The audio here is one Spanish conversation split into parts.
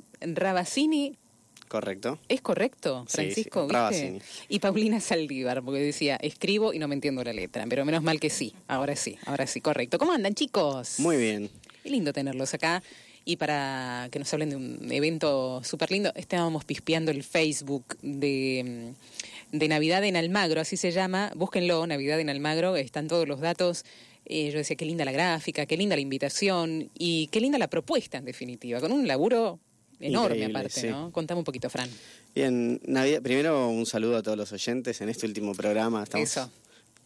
Francisco Rabacini. Correcto. ¿Es correcto, Francisco? Y Paulina Saldívar, porque decía, escribo y no me entiendo la letra, pero menos mal que sí, ahora sí, ahora sí, correcto. ¿Cómo andan, chicos? Muy bien. Qué lindo tenerlos acá. Y para que nos hablen de un evento súper lindo, estábamos pispeando el Facebook de, mm, de Navidad en Almagro, así se llama. Búsquenlo, Navidad en Almagro, están todos los datos. Eh, yo decía, qué linda la gráfica, qué linda la invitación y qué linda la propuesta, en definitiva, con un laburo enorme Increíble, aparte, sí. ¿no? Contame un poquito, Fran. Bien, Navidad, primero un saludo a todos los oyentes en este último programa. Estamos, Eso.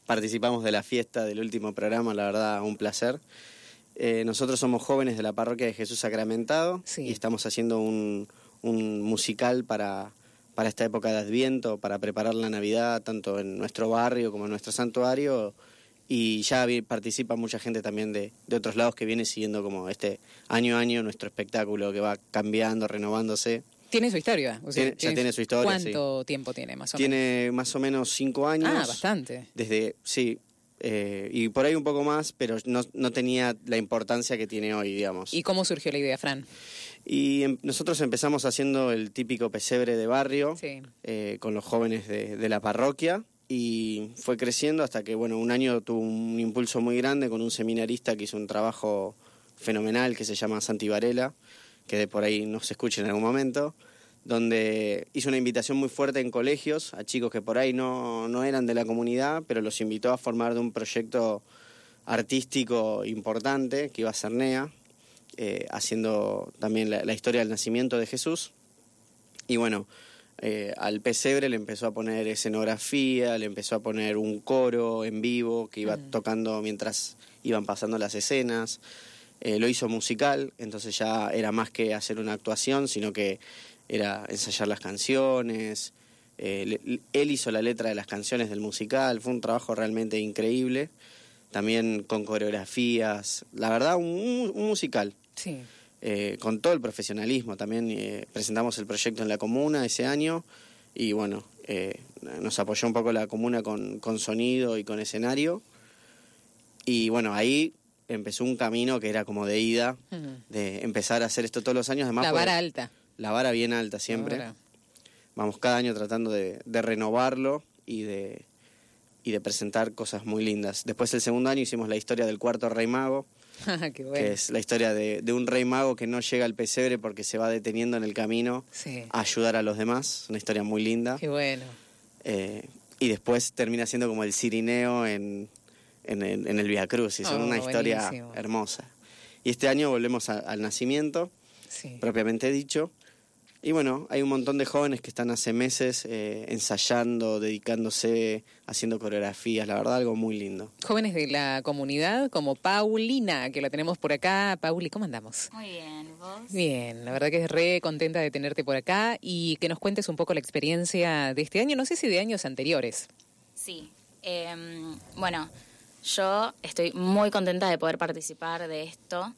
Participamos de la fiesta del último programa, la verdad, un placer. Eh, nosotros somos jóvenes de la parroquia de Jesús Sacramentado Sí. y estamos haciendo un, un musical para, para esta época de Adviento, para preparar la Navidad, tanto en nuestro barrio como en nuestro santuario. Y ya participa mucha gente también de, de otros lados que viene siguiendo como este año a año nuestro espectáculo que va cambiando, renovándose. Tiene su historia. o sea, Tiene- ya tiene su historia, ¿Cuánto tiempo tiene más o menos? Tiene más o menos cinco años. Ah, bastante. Desde, sí, eh, y por ahí un poco más, pero no, no tenía la importancia que tiene hoy, digamos. ¿Y cómo surgió la idea, Fran? Y em- nosotros empezamos haciendo el típico pesebre de barrio Sí. eh, con los jóvenes de, de la parroquia y fue creciendo hasta que, bueno, un año tuvo un impulso muy grande con un seminarista que hizo un trabajo fenomenal que se llama Santi Varela, que de por ahí nos escuche en algún momento, donde hizo una invitación muy fuerte en colegios a chicos que por ahí no, no eran de la comunidad, pero los invitó a formar de un proyecto artístico importante que iba a ser NEA, eh, haciendo también la, la historia del nacimiento de Jesús. Y bueno, eh, al pesebre le empezó a poner escenografía, le empezó a poner un coro en vivo que iba tocando mientras iban pasando las escenas. Eh, lo hizo musical, entonces ya era más que hacer una actuación, sino que era ensayar las canciones. Eh, le- él hizo la letra de las canciones del musical, fue un trabajo realmente increíble. También con coreografías, la verdad, un- un musical Sí. Eh, con todo el profesionalismo. También eh, presentamos el proyecto en la comuna ese año y bueno, eh, nos apoyó un poco la comuna con, con sonido y con escenario. Y bueno, ahí empezó un camino que era como de ida, de empezar a hacer esto todos los años. Además, La vara alta. la vara bien alta siempre. Vamos cada año tratando de, de renovarlo y de, y de presentar cosas muy lindas. Después el segundo año hicimos la historia del cuarto rey mago, Qué bueno. que es la historia de, de un rey mago que no llega al pesebre porque se va deteniendo en el camino Sí. a ayudar a los demás. Una historia muy linda. Qué bueno. Eh, y después termina siendo como el cirineo en, en, el- en el Via Crucis. Oh, una historia buenísimo. hermosa. Y este año volvemos a- al nacimiento, Sí. propiamente dicho. Y bueno, hay un montón de jóvenes que están hace meses eh, ensayando, dedicándose, haciendo coreografías. La verdad, algo muy lindo. Jóvenes de la comunidad como Paulina, que la tenemos por acá. Pauli, ¿cómo andamos? Muy bien, ¿vos? Bien, la verdad que es re contenta de tenerte por acá y que nos cuentes un poco la experiencia de este año, no sé si de años anteriores. Sí. em, bueno, yo estoy muy contenta de poder participar de esto.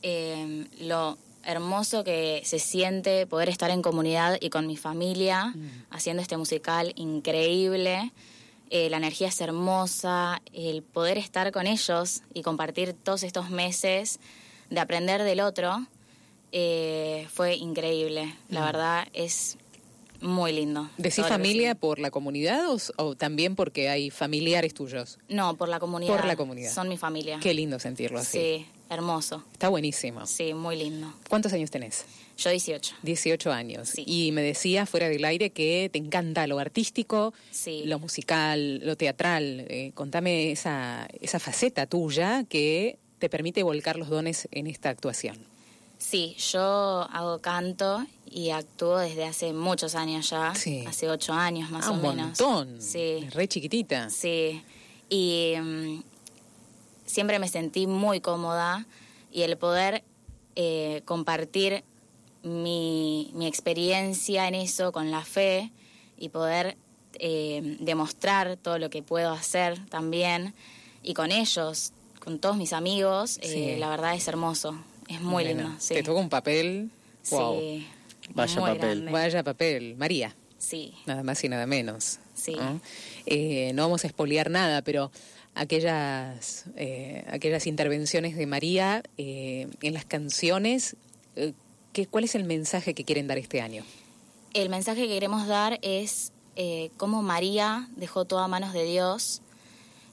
Em, lo hermoso que se siente poder estar en comunidad y con mi familia haciendo este musical increíble. Eh, la energía es hermosa, el poder estar con ellos y compartir todos estos meses de aprender del otro eh, fue increíble. La verdad es muy lindo. ¿Decís familia por la comunidad o, o también porque hay familiares tuyos? No, por la comunidad. Por la comunidad. Son mi familia. Qué lindo sentirlo así. Sí, hermoso. Está buenísimo. Sí, muy lindo. ¿Cuántos años tenés? Yo 18. 18 años. Sí. Y me decía fuera del aire que te encanta lo artístico, Sí. lo musical, lo teatral. Eh, contame esa, esa faceta tuya que te permite volcar los dones en esta actuación. Sí, yo hago canto y actúo desde hace muchos años ya. Sí. Hace ocho años más ah, o un menos. montón. Sí. Re chiquitita. Sí. Y mm, siempre me sentí muy cómoda y el poder eh, compartir mi, mi experiencia en eso con la fe y poder eh, demostrar todo lo que puedo hacer también y con ellos, con todos mis amigos, eh, la verdad es hermoso, es muy lindo. Sí. Te toca un papel. Wow. Sí, Vaya muy papel. grande. Vaya papel. María. Sí, Nada más y nada menos. Sí. ¿no? Eh, no vamos a espolear nada, pero aquellas, eh, aquellas intervenciones de María eh, en las canciones, eh, ¿Qué, ¿Cuál es el mensaje que quieren dar este año? El mensaje que queremos dar es eh, cómo María dejó todo a manos de Dios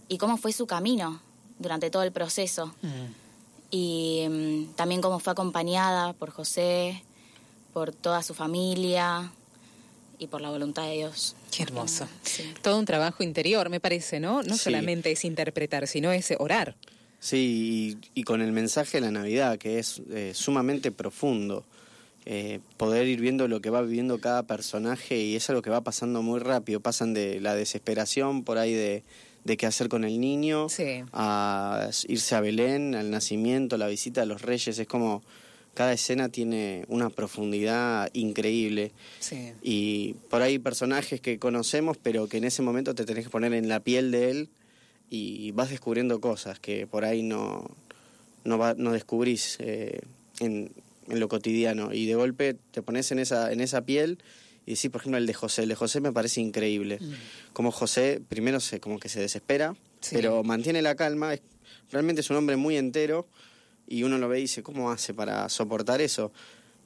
y cómo fue su camino durante todo el proceso. Mm. Y mm, también cómo fue acompañada por José, por toda su familia y por la voluntad de Dios. Qué hermoso. Todo un trabajo interior, me parece, ¿no? No solamente es interpretar, sino es orar. Sí, y, con el mensaje de la Navidad, que es eh, sumamente profundo. Eh, poder ir viendo lo que va viviendo cada personaje y es algo que va pasando muy rápido. Pasan de la desesperación por ahí de, de qué hacer con el niño a irse a Belén, al nacimiento, la visita a los reyes. Es como cada escena tiene una profundidad increíble. Y por ahí personajes que conocemos, pero que en ese momento te tenés que poner en la piel de él y vas descubriendo cosas que por ahí no, no, va, no descubrís eh, en, en, lo cotidiano. Y de golpe te pones en esa, en esa piel y decís, por ejemplo, el de José. El de José me parece increíble. Mm. Como José, primero se, como que se desespera, pero mantiene la calma. Es, realmente es un hombre muy entero y uno lo ve y dice, ¿cómo hace para soportar eso?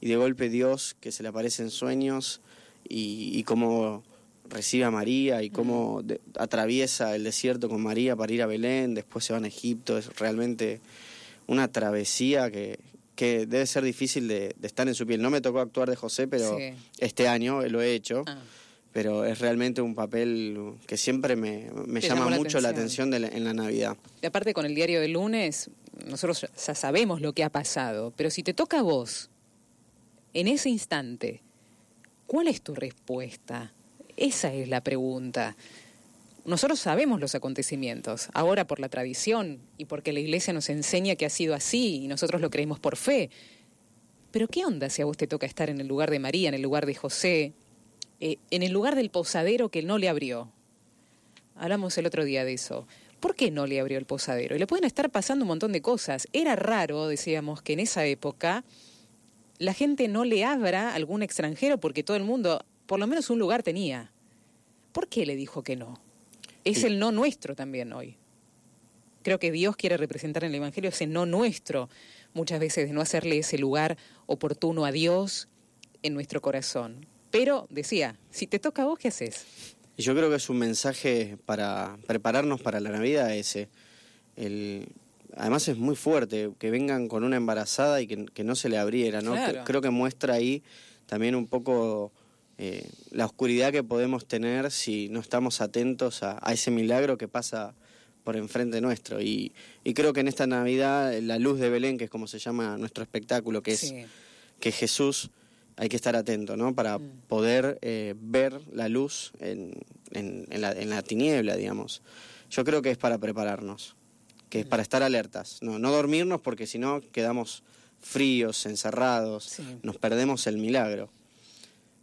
Y de golpe Dios, que se le aparece en sueños, y, cómo recibe a María y cómo atraviesa el desierto con María para ir a Belén, después se van a Egipto, es realmente una travesía que, que debe ser difícil de, estar en su piel. No me tocó actuar de José, pero este año lo he hecho. Ah. Pero es realmente un papel que siempre me, llama mucho la atención, en la Navidad. Y aparte con el diario del lunes, nosotros ya sabemos lo que ha pasado, pero si te toca a vos, en ese instante, ¿cuál es tu respuesta? Esa es la pregunta. Nosotros sabemos los acontecimientos, ahora por la tradición y porque la iglesia nos enseña que ha sido así y nosotros lo creemos por fe. Pero ¿qué onda si a vos te toca estar en el lugar de María, en el lugar de José, eh, en el lugar del posadero que no le abrió? Hablamos el otro día de eso. ¿Por qué no le abrió el posadero? Y le pueden estar pasando un montón de cosas. Era raro, decíamos, que en esa época la gente no le abra a algún extranjero porque todo el mundo, por lo menos un lugar tenía. ¿Por qué le dijo que no? Es el no nuestro también hoy. Creo que Dios quiere representar en el Evangelio ese no nuestro, muchas veces de no hacerle ese lugar oportuno a Dios en nuestro corazón. Pero, decía, si te toca a vos, ¿qué haces? Yo creo que es un mensaje para prepararnos para la Navidad ese. El, además es muy fuerte que vengan con una embarazada y que, no se le abriera, ¿no? Creo que muestra ahí también un poco eh, la oscuridad que podemos tener si no estamos atentos a, ese milagro que pasa por enfrente nuestro. Y, creo que en esta Navidad, la luz de Belén, que es como se llama nuestro espectáculo, que es que Jesús hay que estar atento, ¿no? Para mm. poder eh, ver la luz en, en, la, en, la, tiniebla, digamos. Yo creo que es para prepararnos, que es mm. para estar alertas, no, no dormirnos porque si no quedamos fríos, encerrados, nos perdemos el milagro.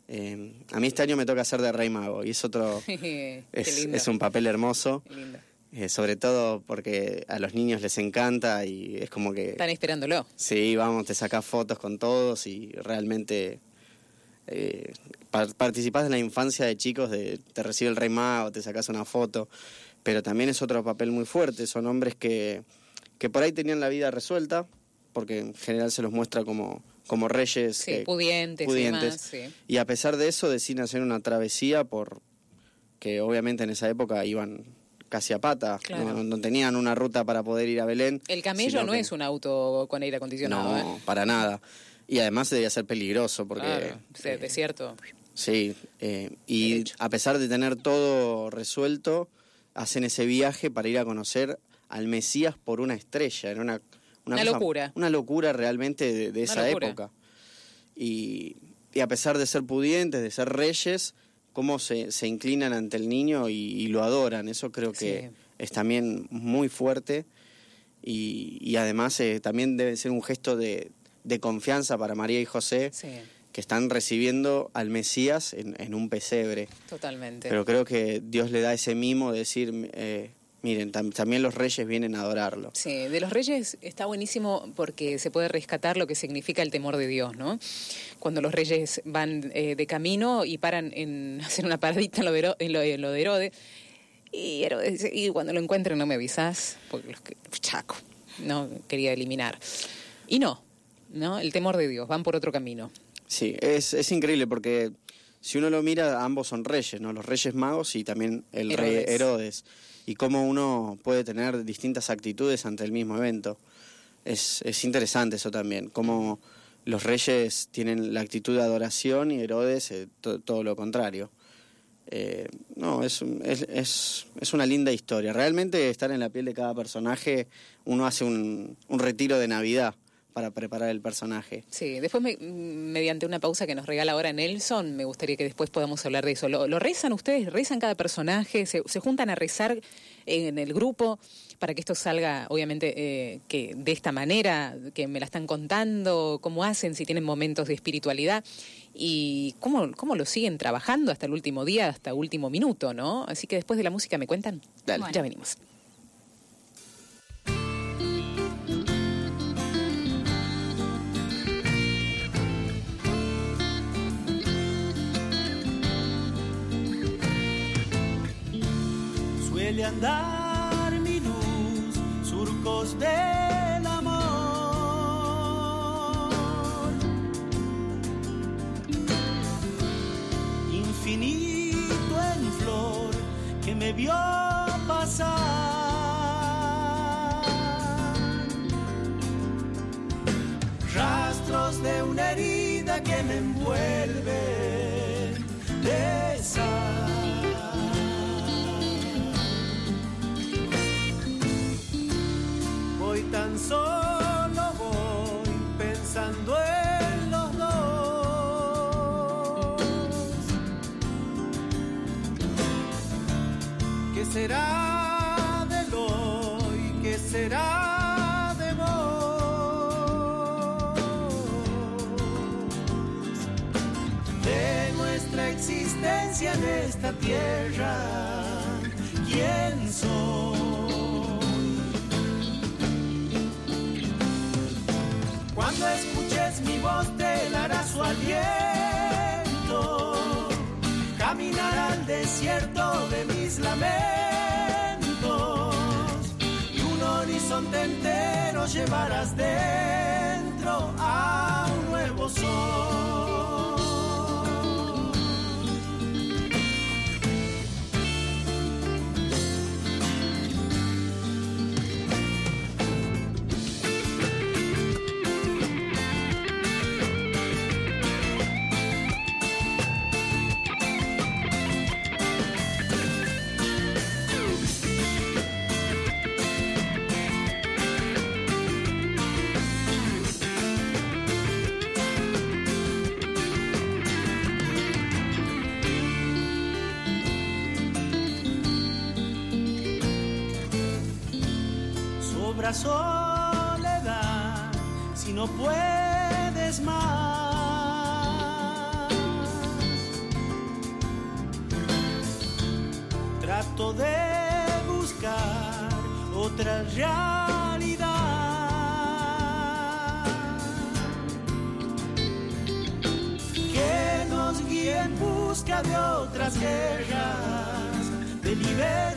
Eh, a mí este año me toca hacer de Rey Mago y es otro. es, es, un papel hermoso. Eh, sobre todo porque a los niños les encanta y es como que... Están esperándolo. Sí, vamos, te sacas fotos con todos y realmente eh, participás de la infancia de chicos, de, te recibe el rey mago, te sacas una foto, pero también es otro papel muy fuerte, son hombres que, que por ahí tenían la vida resuelta, porque en general se los muestra como, como reyes pudientes, pudientes. Y, y a pesar de eso deciden hacer una travesía por que obviamente en esa época iban casi a pata, no, tenían una ruta para poder ir a Belén. El camello no es un auto con aire acondicionado. No, ¿eh? para nada. Y además debía ser peligroso porque... Claro, eh, desierto. Sí, eh, y a pesar de tener todo resuelto, hacen ese viaje para ir a conocer al Mesías por una estrella. Era una, una, locura. Una locura realmente de, esa época. Y, y, a pesar de ser pudientes, de ser reyes, cómo se, se inclinan ante el niño y, lo adoran. Eso creo que es también muy fuerte y, y además eh, también debe ser un gesto de, de, confianza para María y José. que están recibiendo al Mesías en, en, un pesebre. Totalmente. Pero creo que Dios le da ese mimo de decir, eh, Miren, también los reyes vienen a adorarlo. Sí, de los reyes está buenísimo porque se puede rescatar lo que significa el temor de Dios, ¿no? Cuando los reyes van eh, de camino y paran en hacer una paradita en lo de, en lo, de Herodes, y, y, cuando lo encuentren no me avisas, porque los que, chaco, no quería eliminar. Y no, ¿no? El temor de Dios, van por otro camino. Sí, es, es increíble porque si uno lo mira, ambos son reyes, ¿no? Los reyes magos y también el rey Herodes. Y cómo uno puede tener distintas actitudes ante el mismo evento. Es, es interesante eso también, cómo los reyes tienen la actitud de adoración y Herodes eh, to- todo lo contrario. Eh, no, es, es, es, es una linda historia. Realmente estar en la piel de cada personaje, uno hace un, un retiro de Navidad para preparar el personaje. Sí, después me- mediante una pausa que nos regala ahora Nelson, me gustaría que después podamos hablar de eso. ¿Lo, lo rezan ustedes? ¿Rezan cada personaje? ¿Se, se juntan a rezar en el grupo para que esto salga, obviamente, eh, que de esta manera, que me la están contando? ¿Cómo hacen? Si tienen momentos de espiritualidad. ¿Y cómo, cómo lo siguen trabajando hasta el último día, hasta el último minuto, no? Así que después de la música me cuentan. Dale. Bueno. Ya venimos. Suele andar mi luz, surcos del tierra, ¿quién soy? Cuando escuches mi voz te dará su aliento, caminar al desierto de mis lamentos y un horizonte entero llevarás dentro soledad si no puedes más. Trato de buscar otra realidad. Que nos guíe en busca de otras guerras de libertad.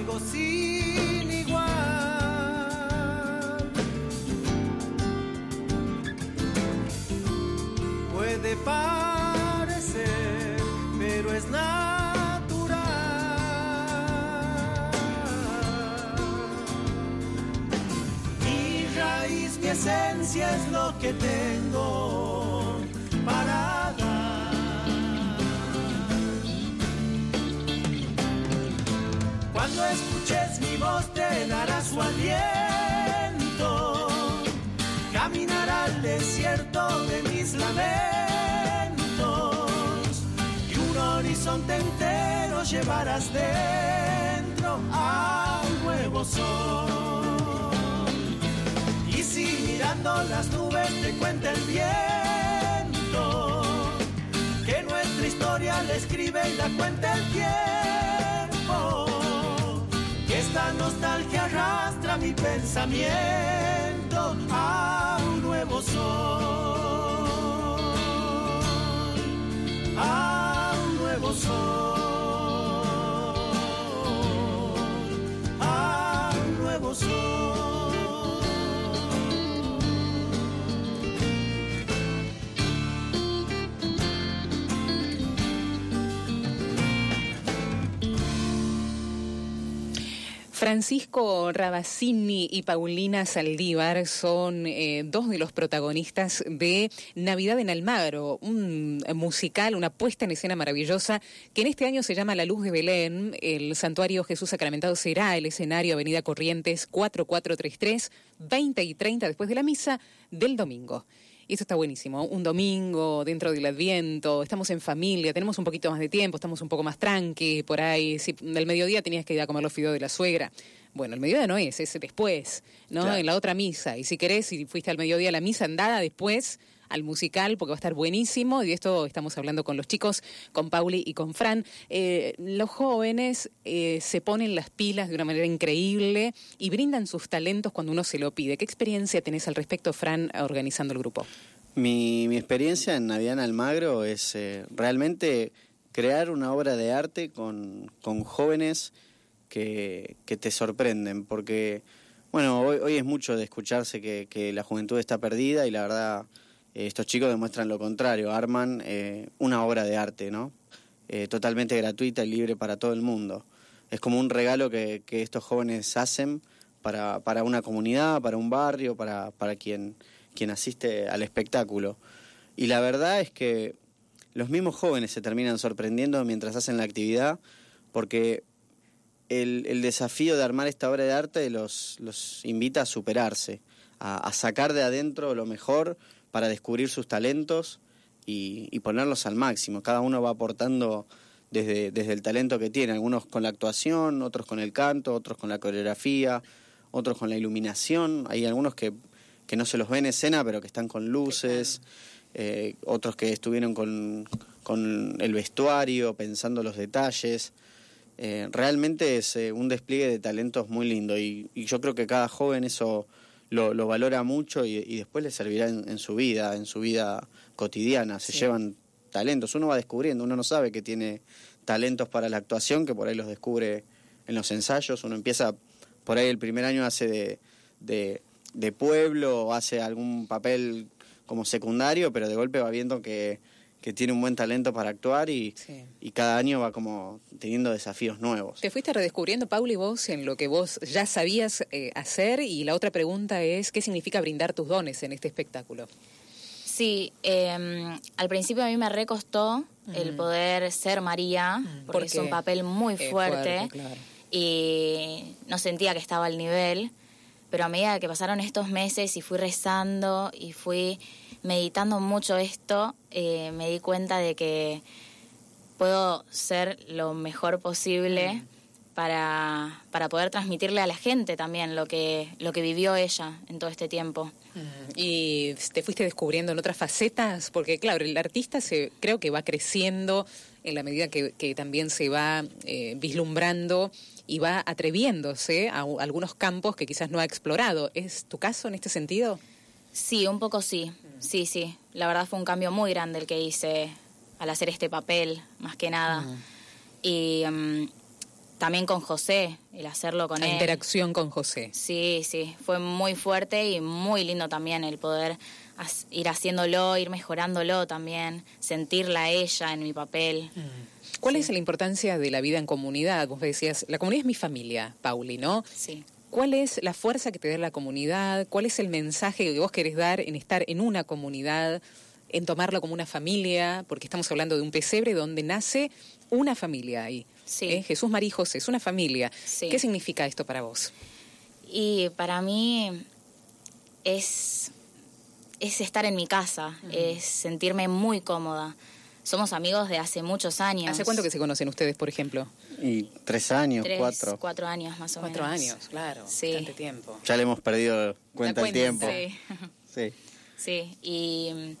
Algo sin igual. Puede parecer, pero es natural. Mi raíz, mi esencia es lo que tengo horizonte llevarás dentro a un nuevo sol. Y si mirando las nubes te cuenta el viento, que nuestra historia la escribe y la cuenta el tiempo. Que esta nostalgia arrastra mi pensamiento a un nuevo sol. A un Francisco Rabacini y Paulina Saldívar son eh, dos de los protagonistas de Navidad en Almagro, un musical, una puesta en escena maravillosa que en este año se llama La Luz de Belén. El Santuario Jesús Sacramentado será el escenario Avenida Corrientes 4433, 20 y 30 después de la misa del domingo. Y eso está buenísimo. Un domingo dentro del Adviento, estamos en familia, tenemos un poquito más de tiempo, estamos un poco más tranqui por ahí. Si del mediodía tenías que ir a comer los fideos de la suegra. Bueno, el mediodía no es, es después, ¿no? En la otra misa. Y si querés, si fuiste al mediodía a la misa, andada después al musical porque va a estar buenísimo. Y de esto estamos hablando con los chicos, con Pauli y con Fran. Eh, los jóvenes eh, se ponen las pilas de una manera increíble y brindan sus talentos cuando uno se lo pide. ¿Qué experiencia tenés al respecto, Fran, organizando el grupo? Mi, mi experiencia en Navidad Almagro es eh, realmente crear una obra de arte con, jóvenes que, te sorprenden, porque, bueno, hoy, hoy es mucho de escucharse que, la juventud está perdida y la verdad estos chicos demuestran lo contrario, arman eh, una obra de arte, ¿no? Eh, totalmente gratuita y libre para todo el mundo. Es como un regalo que, estos jóvenes hacen para, para, una comunidad, para un barrio, para, para quien, quien asiste al espectáculo. Y la verdad es que los mismos jóvenes se terminan sorprendiendo mientras hacen la actividad, porque el, el desafío de armar esta obra de arte los, los invita a superarse, a sacar de adentro lo mejor para descubrir sus talentos y, y, ponerlos al máximo. Cada uno va aportando desde, desde el talento que tiene, algunos con la actuación, otros con el canto, otros con la coreografía, otros con la iluminación. Hay algunos que, que no se los ve en escena, pero que están con luces, eh, otros que estuvieron con, con el vestuario, pensando los detalles. Eh, realmente es eh, un despliegue de talentos muy lindo y, y yo creo que cada joven eso lo, lo valora mucho y, y, después le servirá en, en, su vida, en su vida cotidiana. Se sí. llevan talentos, uno va descubriendo, uno no sabe que tiene talentos para la actuación, que por ahí los descubre en los ensayos, uno empieza por ahí el primer año hace de, de, de pueblo, hace algún papel como secundario, pero de golpe va viendo que, que tiene un buen talento para actuar y, sí. y, cada año va como teniendo desafíos nuevos. Te fuiste redescubriendo, Pauli, vos en lo que vos ya sabías eh, hacer y la otra pregunta es, ¿qué significa brindar tus dones en este espectáculo? Sí, eh, al principio a mí me recostó mm. el poder ser María, mm. porque ¿Por es un papel muy fuerte, fuerte claro. y no sentía que estaba al nivel, pero a medida que pasaron estos meses y fui rezando y fui meditando mucho esto, eh, me di cuenta de que puedo ser lo mejor posible mm. para, para poder transmitirle a la gente también lo que, lo que vivió ella en todo este tiempo. Mm. ¿Y te fuiste descubriendo en otras facetas? Porque claro, el artista se, creo que va creciendo en la medida que, que también se va eh, vislumbrando y va atreviéndose a, a algunos campos que quizás no ha explorado. ¿Es tu caso en este sentido? Sí, un poco sí. Sí, sí. La verdad fue un cambio muy grande el que hice al hacer este papel, más que nada. Uh -huh. Y um, también con José, el hacerlo con La él. interacción con José. Sí, sí. Fue muy fuerte y muy lindo también el poder ir haciéndolo, ir mejorándolo también, sentirla ella en mi papel. -huh. ¿Cuál sí. es la importancia de la vida en comunidad? Vos decías, la comunidad es mi familia, Pauli, ¿no? Sí. ¿Cuál es la fuerza que te da la comunidad? ¿Cuál es el mensaje que vos querés dar en estar en una comunidad, en tomarlo como una familia? Porque estamos hablando de un pesebre donde nace una familia ahí. Sí. ¿eh? Jesús, María y José, es una familia. Sí. ¿Qué significa esto para vos? Y para mí es, es estar en mi casa, uh -huh. es sentirme muy cómoda somos amigos de hace muchos años. ¿Hace cuánto que se conocen ustedes, por ejemplo? Y tres años, tres, cuatro. Cuatro años más o cuatro menos. Cuatro años, claro. Sí. Bastante tiempo. Ya le hemos perdido cuenta el tiempo. Sí. sí. Sí, y mm,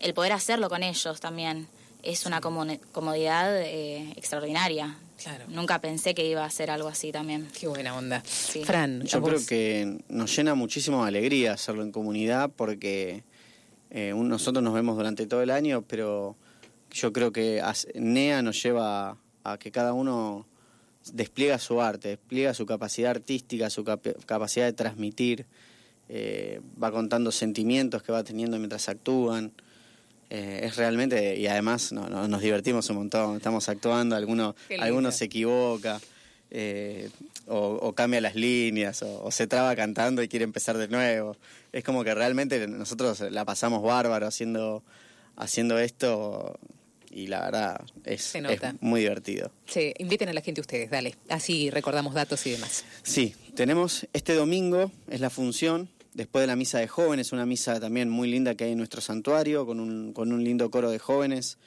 el poder hacerlo con ellos también es una comodidad eh, extraordinaria. Claro. Nunca pensé que iba a ser algo así también. Qué buena onda. Sí. Fran, yo creo que nos llena muchísimo de alegría hacerlo en comunidad porque eh, nosotros nos vemos durante todo el año, pero yo creo que NEA nos lleva a que cada uno despliega su arte, despliega su capacidad artística, su cap capacidad de transmitir, eh, va contando sentimientos que va teniendo mientras actúan. Eh, es realmente, y además no, no, nos divertimos un montón, estamos actuando, alguno, alguno se equivoca. eh, o, cambia las líneas, o, se traba cantando y quiere empezar de nuevo. Es como que realmente nosotros la pasamos bárbaro haciendo, haciendo esto y la verdad es, muy divertido. Sí, inviten a la gente ustedes, dale. Así recordamos datos y demás. Sí, tenemos este domingo, es la función, después de la misa de jóvenes, una misa también muy linda que hay en nuestro santuario, con un, con un lindo coro de jóvenes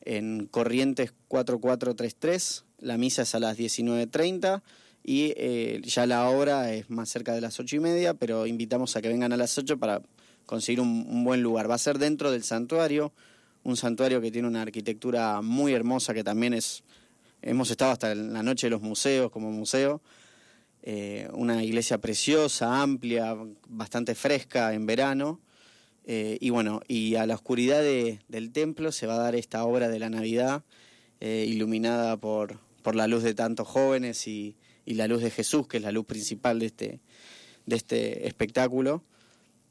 en Corrientes 4433. La misa es a las 19.30 y eh, ya la hora es más cerca de las ocho y media, pero invitamos a que vengan a las 8 para conseguir un, buen lugar. Va a ser dentro del santuario, un santuario que tiene una arquitectura muy hermosa, que también es, hemos estado hasta en la noche de los museos como museo, eh, una iglesia preciosa, amplia, bastante fresca en verano, eh, y bueno, y a la oscuridad del templo se va a dar esta obra de la Navidad, eh, iluminada por, por la luz de tantos jóvenes y, y, la luz de Jesús, que es la luz principal de este, de este espectáculo.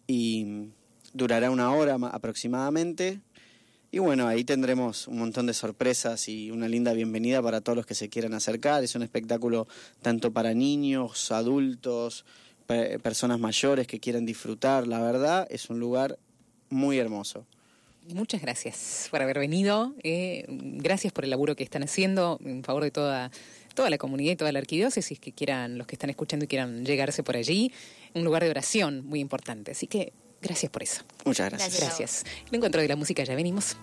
Y durará una hora aproximadamente. Y bueno, ahí tendremos un montón de sorpresas y una linda bienvenida para todos los que se quieran acercar. Es un espectáculo tanto para niños, adultos, personas mayores que quieran disfrutar. La verdad, es un lugar muy hermoso. Muchas gracias por haber venido. Eh, gracias por el laburo que están haciendo en favor de toda, toda la comunidad y toda la arquidiócesis que quieran, los que están escuchando y quieran llegarse por allí. Un lugar de oración muy importante. Así que gracias por eso. Muchas gracias. Gracias. El encuentro de la música ya venimos.